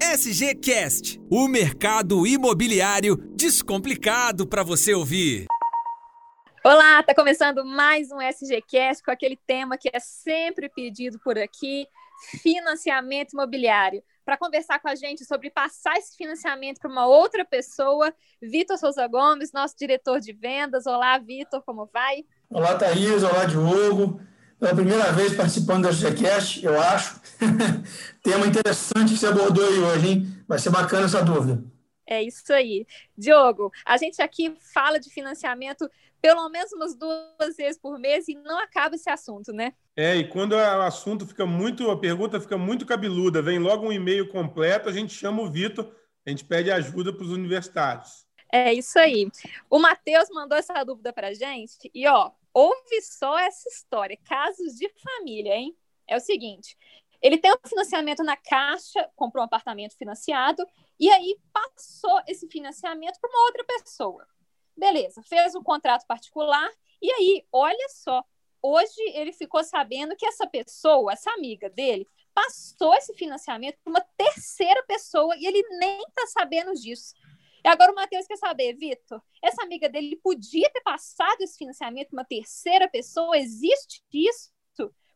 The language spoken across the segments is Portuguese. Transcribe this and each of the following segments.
SGCast, o mercado imobiliário descomplicado para você ouvir. Olá, tá começando mais um SGCast com aquele tema que é sempre pedido por aqui, financiamento imobiliário. Para conversar com a gente sobre passar esse financiamento para uma outra pessoa, Vitor Souza Gomes, nosso diretor de vendas. Olá, Vitor, como vai? Olá, Thaís. Olá, Diogo. Pela primeira vez participando da SGCast, eu acho. Tema interessante que você abordou aí hoje, hein? Vai ser bacana essa dúvida. É isso aí. Diogo, a gente aqui fala de financiamento pelo menos umas duas vezes por mês e não acaba esse assunto, né? É, e quando o assunto fica muito, a pergunta fica muito cabeluda, vem logo um e-mail completo, a gente chama o Vitor, a gente pede ajuda para os universitários. É isso aí. O Matheus mandou essa dúvida para a gente e, ó, ouve só essa história, casos de família, hein? É o seguinte, ele tem um financiamento na Caixa, comprou um apartamento financiado e aí passou esse financiamento para uma outra pessoa. Beleza, fez um contrato particular e aí, olha só, hoje ele ficou sabendo que essa pessoa, essa amiga dele, passou esse financiamento para uma terceira pessoa e ele nem está sabendo disso. E agora o Matheus quer saber, Vitor, essa amiga dele podia ter passado esse financiamento para uma terceira pessoa? Existe isso?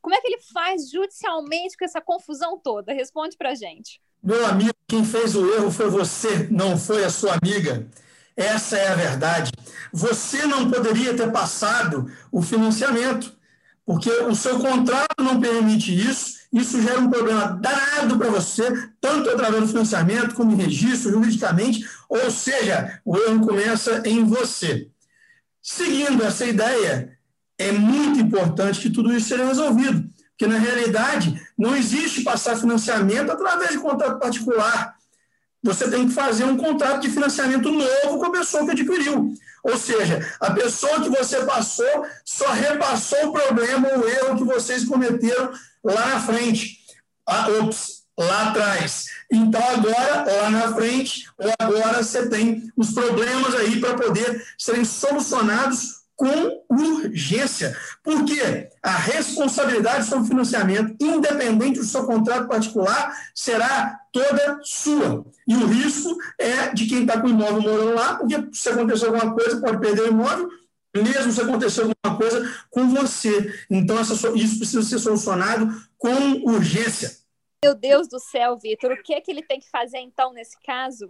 Como é que ele faz judicialmente com essa confusão toda? Responde para gente. Meu amigo, quem fez o erro foi você, não foi a sua amiga. Essa é a verdade. Você não poderia ter passado o financiamento, porque o seu contrato não permite isso. Isso gera um problema danado para você, tanto através do financiamento como em registro, juridicamente. Ou seja, o erro começa em você. Seguindo essa ideia, é muito importante que tudo isso seja resolvido, porque na realidade não existe passar financiamento através de contrato particular você tem que fazer um contrato de financiamento novo com a pessoa que adquiriu. Ou seja, a pessoa que você passou só repassou o problema, o erro que vocês cometeram lá na frente. Ah, ops, lá atrás. Então, agora, lá na frente, ou agora você tem os problemas aí para poder serem solucionados com urgência, porque a responsabilidade sobre financiamento, independente do seu contrato particular, será toda sua. E o risco é de quem está com o imóvel morando lá, porque se acontecer alguma coisa, pode perder o imóvel, mesmo se acontecer alguma coisa com você. Então, essa, isso precisa ser solucionado com urgência. Meu Deus do céu, Vitor, o que é que ele tem que fazer então nesse caso?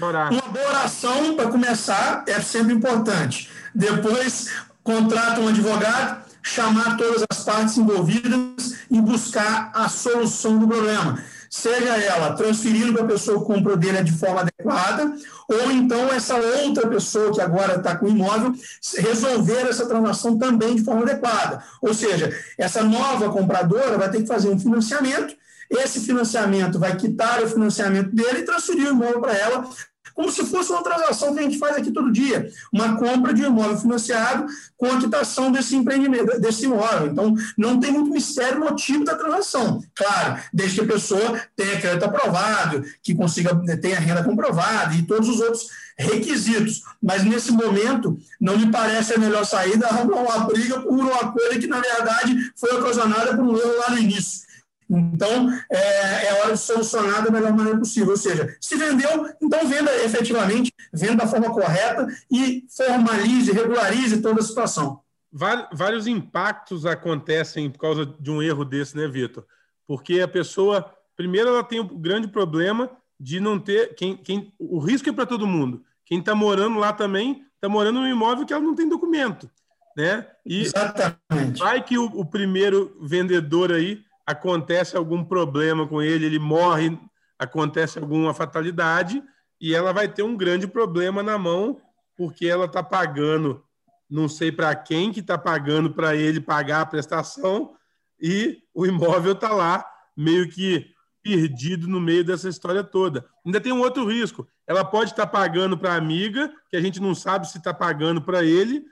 Orar. Uma boa oração, para começar, é sempre importante. Depois, contrata um advogado, chamar todas as partes envolvidas e buscar a solução do problema. Seja ela transferindo para a pessoa que comprou dele de forma adequada, ou então essa outra pessoa que agora está com o imóvel resolver essa transação também de forma adequada. Ou seja, essa nova compradora vai ter que fazer um financiamento esse financiamento vai quitar o financiamento dele e transferir o imóvel para ela, como se fosse uma transação que a gente faz aqui todo dia, uma compra de um imóvel financiado com a quitação desse empreendimento, desse imóvel. Então, não tem muito mistério no motivo da transação. Claro, desde que a pessoa tenha crédito aprovado, que consiga tenha renda comprovada e todos os outros requisitos. Mas nesse momento, não me parece a melhor saída arrumar uma briga por uma coisa que, na verdade, foi ocasionada por um erro lá no início. Então, é, é hora de solucionar da melhor maneira possível. Ou seja, se vendeu, então venda efetivamente, venda da forma correta e formalize, regularize toda a situação. Vários impactos acontecem por causa de um erro desse, né, Vitor? Porque a pessoa, primeiro, ela tem um grande problema de não ter. Quem, quem, o risco é para todo mundo. Quem está morando lá também está morando num imóvel que ela não tem documento. Né? E Exatamente. vai que o, o primeiro vendedor aí acontece algum problema com ele, ele morre, acontece alguma fatalidade e ela vai ter um grande problema na mão porque ela está pagando, não sei para quem que está pagando para ele pagar a prestação e o imóvel está lá meio que perdido no meio dessa história toda. Ainda tem um outro risco. Ela pode estar tá pagando para a amiga, que a gente não sabe se está pagando para ele,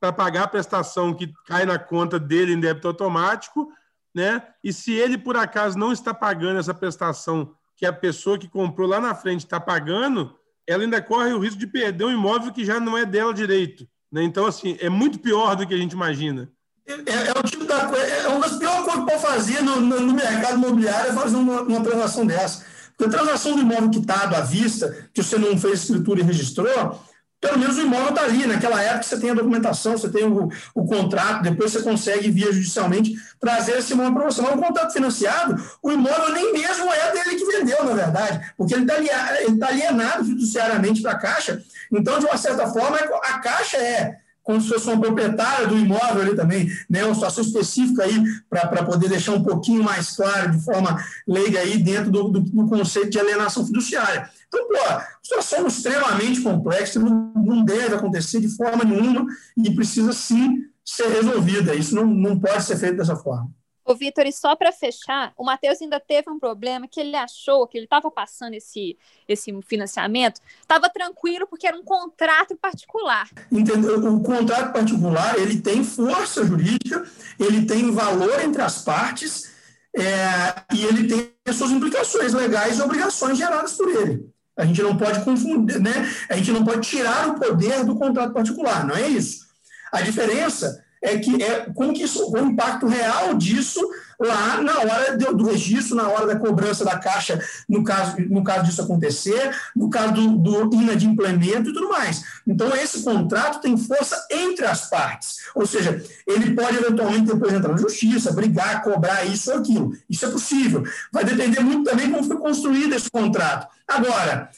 para pagar a prestação que cai na conta dele em débito automático, né? E se ele por acaso não está pagando essa prestação que a pessoa que comprou lá na frente está pagando, ela ainda corre o risco de perder um imóvel que já não é dela direito. Né? Então, assim, é muito pior do que a gente imagina. É, é o tipo da coisa, é uma das piores coisas pode fazer no, no, no mercado imobiliário é fazer uma, uma transação dessa. Porque a transação do imóvel quitado à vista, que você não fez escritura e registrou, pelo menos o imóvel está ali. Naquela época você tem a documentação, você tem o, o, contrato, depois você consegue, via judicialmente, trazer esse imóvel para você. Mas o contrato financiado, o imóvel nem mesmo é dele que vendeu, na verdade, porque ele está tá alienado fiduciariamente para a Caixa. Então, de uma certa forma, a Caixa é como se fosse uma proprietária do imóvel ali também, né? uma situação específica aí para poder deixar um pouquinho mais claro, de forma leiga aí, dentro do, do, do conceito de alienação fiduciária. Então, pô, situação extremamente complexa, não, não deve acontecer de forma nenhuma e precisa sim ser resolvida. Isso não, não pode ser feito dessa forma. Ô, Vitor, e só para fechar, o Matheus ainda teve um problema que ele achou que ele estava passando esse, esse financiamento, estava tranquilo porque era um contrato particular. Entendeu? O contrato particular ele tem força jurídica, ele tem valor entre as partes é, e ele tem as suas implicações legais e obrigações geradas por ele. A gente não pode confundir, né? A gente não pode tirar o poder do contrato particular, não é isso. A diferença é que é como que isso, o impacto real disso lá na hora do, do, registro, na hora da cobrança da caixa, no caso, no caso disso acontecer, no caso do, do inadimplemento e tudo mais. Então, esse contrato tem força entre as partes. Ou seja, ele pode eventualmente depois entrar na justiça, brigar, cobrar isso ou aquilo. Isso é possível. Vai depender muito também como foi construído esse contrato. Agora,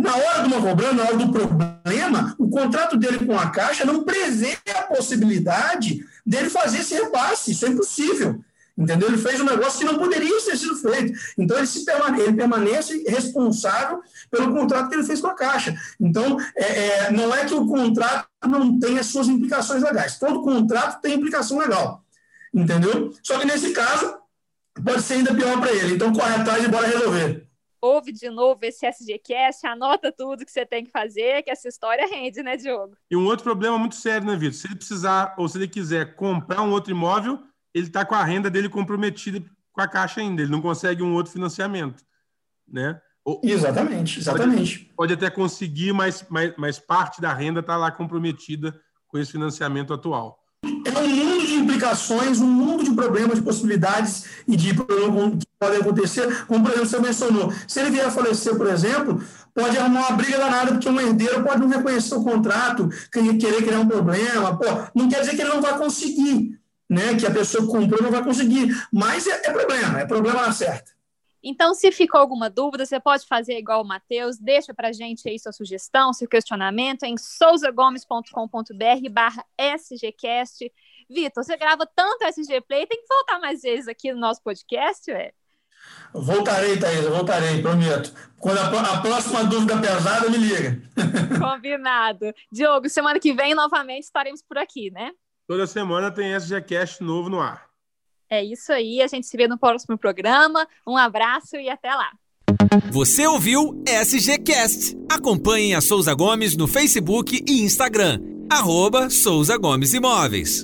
na hora de uma cobrança, na hora do problema, o contrato dele com a Caixa não prevê a possibilidade dele fazer esse repasse. Isso é impossível. Entendeu? Ele fez um negócio que não poderia ter sido feito. Então, ele, se permanece, ele permanece responsável pelo contrato que ele fez com a Caixa. Então, é, é, não é que o contrato não tenha suas implicações legais. Todo contrato tem implicação legal. Entendeu? Só que, nesse caso, pode ser ainda pior para ele. Então, corre atrás e bora resolver ouve de novo esse SGCast, anota tudo que você tem que fazer, que essa história rende, né, Diogo? E um outro problema muito sério, né, Vitor? Se ele precisar ou se ele quiser comprar um outro imóvel, ele está com a renda dele comprometida com a caixa ainda, ele não consegue um outro financiamento, né? Ou, exatamente, exatamente. Pode, pode, até conseguir, mas, mas, mas parte da renda está lá comprometida com esse financiamento atual. É um mundo de implicações, um mundo de problemas, de possibilidades e de problemas que podem acontecer, como, por exemplo, você mencionou. Se ele vier a falecer, por exemplo, pode arrumar uma briga danada, porque um herdeiro pode não reconhecer o contrato, querer criar um problema. Pô, não quer dizer que ele não vai conseguir, né? que a pessoa que comprou não vai conseguir. Mas é, é problema, é problema na certa. Então, se ficou alguma dúvida, você pode fazer igual o Matheus, deixa para gente aí sua sugestão, seu questionamento em souzagomes.com.br barra sgcast. Vitor, você grava tanto SG Play, tem que voltar mais vezes aqui no nosso podcast, ué? Voltarei, Thaís, voltarei, prometo. Quando a, a, próxima dúvida pesada, me liga. Combinado. Diogo, semana que vem, novamente, estaremos por aqui, né? Toda semana tem SGCast novo no ar. É isso aí, a gente se vê no próximo programa. Um abraço e até lá. Você ouviu SGCast. Acompanhe a Souza Gomes no Facebook e Instagram. Arroba Souza Gomes Imóveis.